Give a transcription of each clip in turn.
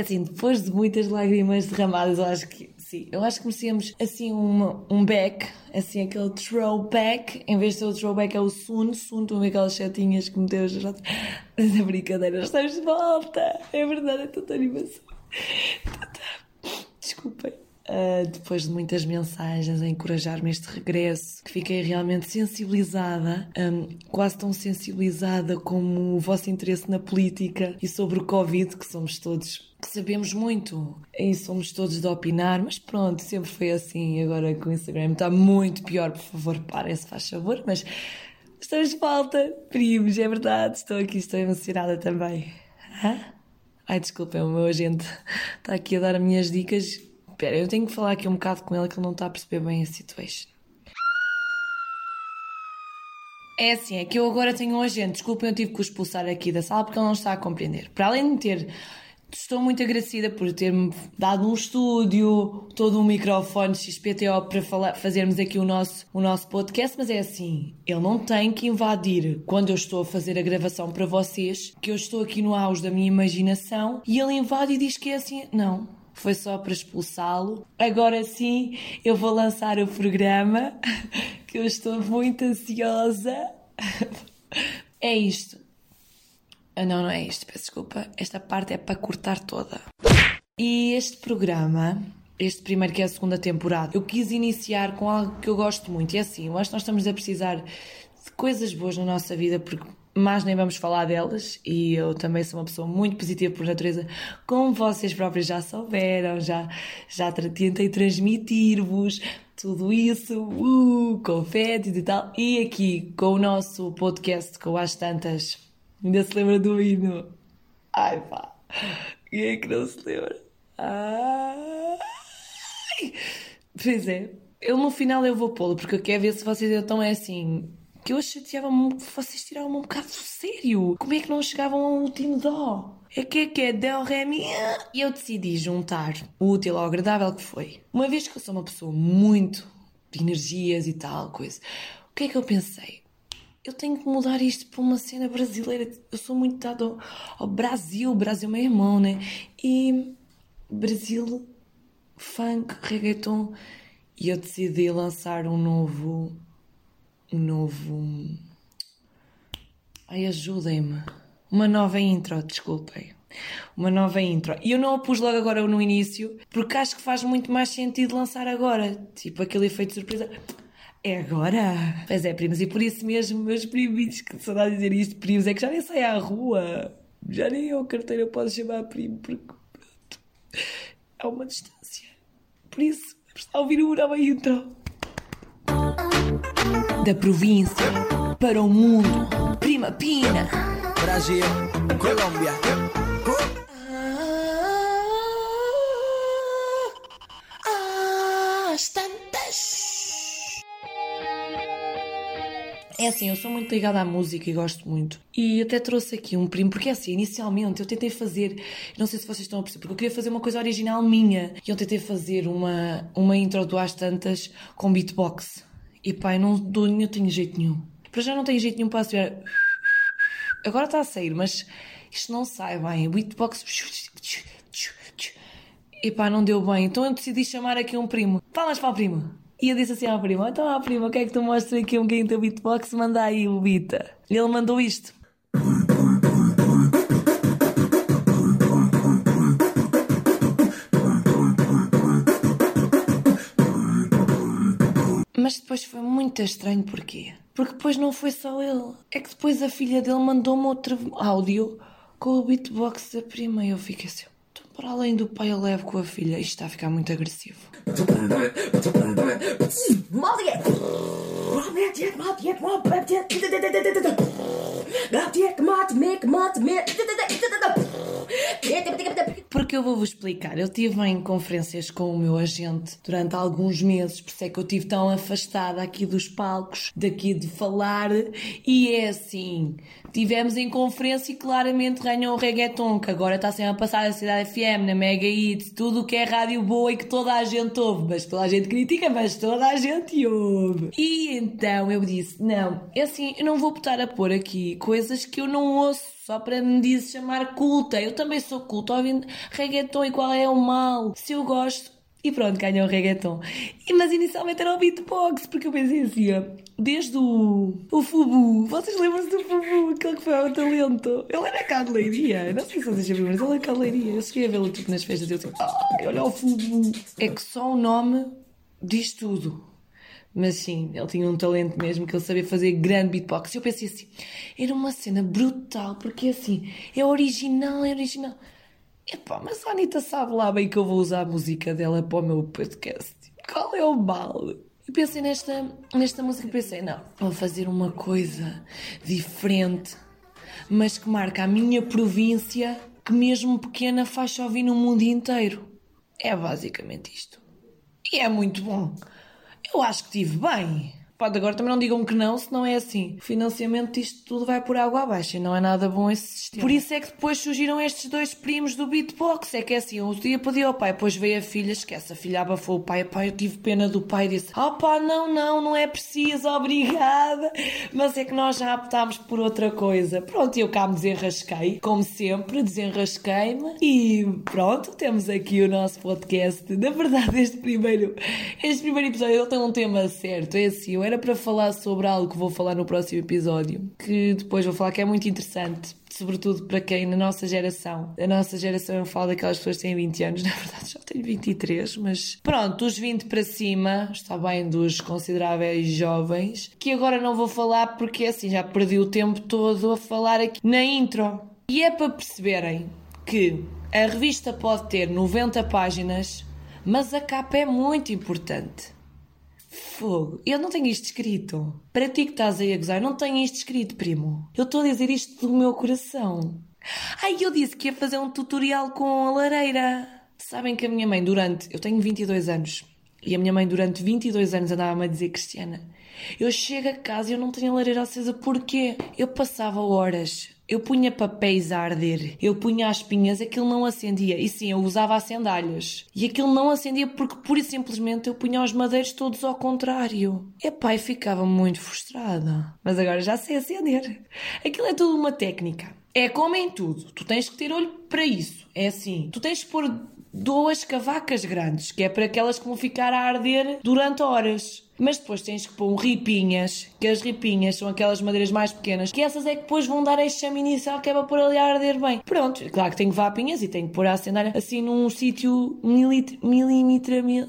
Assim, depois de muitas lágrimas derramadas, eu acho que sim. Eu acho que merecíamos assim uma, um back, assim aquele throwback. Em vez de ser o throwback, é o estão a ver aquelas setinhas que meteu as. É brincadeira, estamos de volta. É verdade, é tanta animação. Desculpem. Uh, depois de muitas mensagens a encorajar-me este regresso, que fiquei realmente sensibilizada, um, quase tão sensibilizada como o vosso interesse na política e sobre o Covid, que somos todos, sabemos muito e somos todos de opinar, mas pronto, sempre foi assim. Agora com o Instagram está muito pior, por favor, parem-se, faz favor, mas estamos de falta, primos, é verdade, estou aqui, estou emocionada também. Hã? Ai, desculpem, o meu agente está aqui a dar as minhas dicas Espera, eu tenho que falar aqui um bocado com ele que ele não está a perceber bem a situação. É assim, é que eu agora tenho um agente, desculpem, eu tive que o expulsar aqui da sala porque ele não está a compreender. Para além de ter, estou muito agradecida por ter-me dado um estúdio, todo um microfone XPTO para falar, fazermos aqui o nosso, o nosso podcast, mas é assim, ele não tem que invadir quando eu estou a fazer a gravação para vocês, que eu estou aqui no auge da minha imaginação, e ele invade e diz que é assim, não, foi só para expulsá-lo. Agora sim, eu vou lançar o programa, que eu estou muito ansiosa. É isto. Ah, não, não é isto, peço desculpa. Esta parte é para cortar toda. E este programa, este primeiro que é a segunda temporada, eu quis iniciar com algo que eu gosto muito. E é assim, eu acho que nós estamos a precisar de coisas boas na nossa vida, porque mas nem vamos falar delas e eu também sou uma pessoa muito positiva por natureza, como vocês próprios já souberam, já, já tentei transmitir-vos tudo isso, uh, e tal, e aqui com o nosso podcast com as tantas, ainda se lembra do hino? Ai pá, quem é que não se lembra? Ai. Pois é, eu no final eu vou pô-lo, porque eu quero ver se vocês então é assim que eu chateava-me vocês tiravam-me um bocado sério. Como é que não chegavam ao último dó? É que é que é Del Ré Mi. E eu decidi juntar o útil ao agradável que foi. Uma vez que eu sou uma pessoa muito de energias e tal, coisa, o que é que eu pensei? Eu tenho que mudar isto para uma cena brasileira. Eu sou muito dado ao, Brasil. Brasil é meu irmão, né? E Brasil, funk, reggaeton. E eu decidi lançar um novo um novo. Ai, ajudem-me. Uma nova intro, desculpem. Uma nova intro. E eu não a pus logo agora no início, porque acho que faz muito mais sentido lançar agora. Tipo aquele efeito de surpresa. É agora? Pois é, primos, e por isso mesmo, meus primos, que saudade de dizer isto, primos, é que já nem saem à rua. Já nem eu, carteira, posso chamar primo, porque pronto. Há uma distância. Por isso, está a ouvir uma nova intro da província para o mundo. Prima Pina. Brasil, Colômbia. É assim, eu sou muito ligada à música e gosto muito. E até trouxe aqui um primo, porque é assim, inicialmente eu tentei fazer, não sei se vocês estão a perceber, porque eu queria fazer uma coisa original minha. E eu tentei fazer uma, uma intro do Às Tantas com beatbox. E pai, não, não tenho jeito nenhum. Para já não tenho jeito nenhum para aspirar. Agora está a sair, mas isto não sai bem. Beatbox. E pá, não deu bem. Então eu decidi chamar aqui um primo. Falas para o primo. E eu disse assim à prima: Então, à prima, o que é que tu mostras aqui um bocadinho teu beatbox? Manda aí o beat. E ele mandou isto. Mas depois foi muito estranho, porquê? Porque depois não foi só ele. É que depois a filha dele mandou-me outro áudio com o beatbox da prima e eu fiquei assim. Então, para além do pai, eu levo com a filha. Isto está a ficar muito agressivo. Porque eu vou-vos explicar. Eu estive em conferências com o meu agente durante alguns meses, por isso é que eu estive tão afastada aqui dos palcos, daqui de falar. E é assim: Tivemos em conferência e claramente ganhou o reggaeton, que agora está sempre a passar na Cidade FM, na Mega Hits, tudo o que é rádio boa e que toda a gente ouve, mas toda a gente critica, mas toda a gente ouve. E então eu disse, não, é assim, eu não vou botar a pôr aqui coisas que eu não ouço só para me dizer chamar culta. Eu também sou culta, ouvindo reggaeton e qual é o mal? Se eu gosto, e pronto, ganhou o reggaeton. E, mas inicialmente era o beatbox, porque eu pensei assim, desde o, o Fubu, vocês lembram-se do Fubu, aquele que foi ao talento? Ele era cá de Leiria, não sei se vocês viram, mas ele é cá de Leiria. Eu cheguei a vê-lo tipo nas festas e eu assim, ah, olha o Fubu. É que só o nome diz tudo. Mas sim, ele tinha um talento mesmo, que ele sabia fazer grande beatbox. E eu pensei assim, era uma cena brutal, porque assim, é original, é original. Epá, mas a Anitta sabe lá bem que eu vou usar a música dela para o meu podcast. Qual é o mal? E pensei nesta, nesta música pensei, não, vou fazer uma coisa diferente, mas que marca a minha província, que mesmo pequena faz ouvir no mundo inteiro. É basicamente isto. E é muito bom. Eu acho que tive bem. Pode, agora também não digam que não, se não é assim. O financiamento disto tudo vai por água abaixo e não é nada bom esse sistema. Por isso é que depois surgiram estes dois primos do beatbox. É que é assim, um dia pediu ao pai, depois veio a filha, esquece, a filha abafou o pai. Pai, eu tive pena do pai e disse: Ah pá, não, não, não é preciso, obrigada. Mas é que nós já optámos por outra coisa. Pronto, eu cá me desenrasquei, como sempre, desenrasquei-me e pronto, temos aqui o nosso podcast. Na verdade, este primeiro, este primeiro episódio ele tem um tema certo. É assim, eu era era para falar sobre algo que vou falar no próximo episódio, que depois vou falar que é muito interessante, sobretudo para quem na nossa geração. A nossa geração eu falo daquelas pessoas que têm 20 anos, na verdade já tenho 23, mas pronto, dos 20 para cima, está bem dos consideráveis jovens, que agora não vou falar porque assim já perdi o tempo todo a falar aqui na intro. E é para perceberem que a revista pode ter 90 páginas, mas a capa é muito importante. Fogo, eu não tenho isto escrito. Para ti que estás aí a gozar, não tenho isto escrito, primo. Eu estou a dizer isto do meu coração. Ai, eu disse que ia fazer um tutorial com a lareira. Sabem que a minha mãe, durante. Eu tenho 22 anos. E a minha mãe, durante 22 anos, andava-me a dizer Cristiana. Eu chego a casa e eu não tenho a lareira acesa. Porquê? Eu passava horas eu punha papéis a arder, eu punha as pinhas, aquilo não acendia. E sim, eu usava acendalhas. E aquilo não acendia porque, pura e simplesmente, eu punha os madeiros todos ao contrário. E ficava muito frustrada. Mas agora já sei acender. Aquilo é tudo uma técnica. É como em tudo. Tu tens que ter olho para isso. É assim. Tu tens que pôr duas cavacas grandes, que é para aquelas que vão ficar a arder durante horas. Mas depois tens que pôr ripinhas, que as ripinhas são aquelas madeiras mais pequenas, que essas é que depois vão dar a chama inicial que é para pôr ali a arder bem. Pronto, claro que tenho vapinhas e tenho que pôr a acender assim num sítio milímetro, mil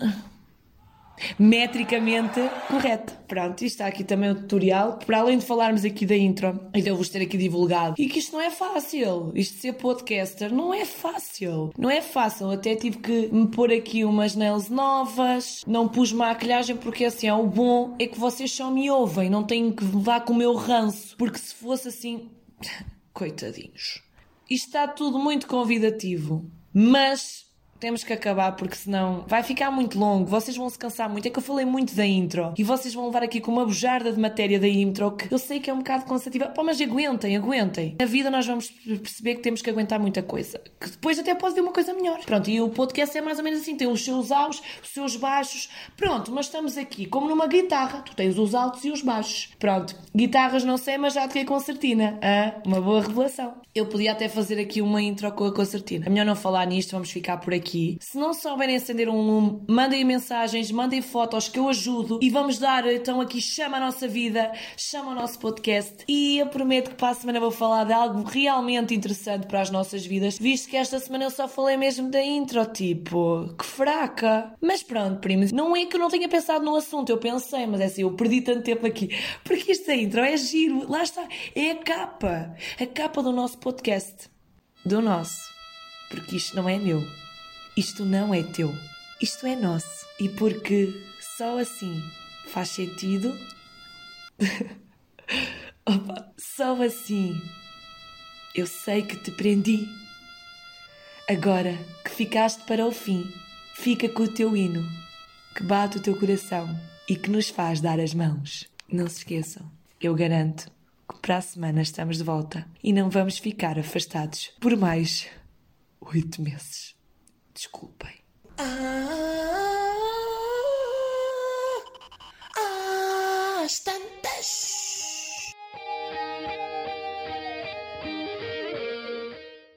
metricamente correta. Pronto, isto está aqui também o tutorial. Para além de falarmos aqui da intro, e de eu vos ter aqui divulgado, e que isto não é fácil. Isto de ser podcaster não é fácil. Não é fácil. Até tive que me pôr aqui umas nails novas, não pus maquilhagem porque assim, é o bom é que vocês só me ouvem, não tenho que levar com o meu ranço, porque se fosse assim, coitadinhos. Isto está tudo muito convidativo, mas temos que acabar porque senão vai ficar muito longo, vocês vão se cansar muito. É que eu falei muito da intro e vocês vão levar aqui com uma bujarda de matéria da intro que eu sei que é um bocado cansativa. Pô, mas aguentem, aguentem. Na vida nós vamos perceber que temos que aguentar muita coisa, que depois até pode vir uma coisa melhor. Pronto, e o podcast é mais ou menos assim: tem os seus altos, os seus baixos. Pronto, mas estamos aqui como numa guitarra, tu tens os altos e os baixos. Pronto, guitarras não sei, mas já toquei concertina. Ah, uma boa revelação. Eu podia até fazer aqui uma intro com a concertina. É melhor não falar nisto, vamos ficar por aqui aqui. Se não souberem acender um lume, mandem mensagens, mandem fotos que eu ajudo e vamos dar então aqui chama a nossa vida, chama o nosso podcast e eu prometo que para a semana vou falar de algo realmente interessante para as nossas vidas, visto que esta semana eu só falei mesmo da intro, tipo, que fraca. Mas pronto, primos, não é que eu não tenha pensado no assunto, eu pensei, mas é assim, eu perdi tanto tempo aqui, porque esta intro é giro, lá está, é a capa, a capa do nosso podcast, do nosso, porque isto não é meu. Isto não é teu, isto é nosso. E porque só assim faz sentido. Opa, só assim eu sei que te prendi. Agora que ficaste para o fim, fica com o teu hino, que bate o teu coração e que nos faz dar as mãos. Não se esqueçam, eu garanto que Para a semana estamos de volta e não vamos ficar afastados por mais oito meses. Desculpem. Ah.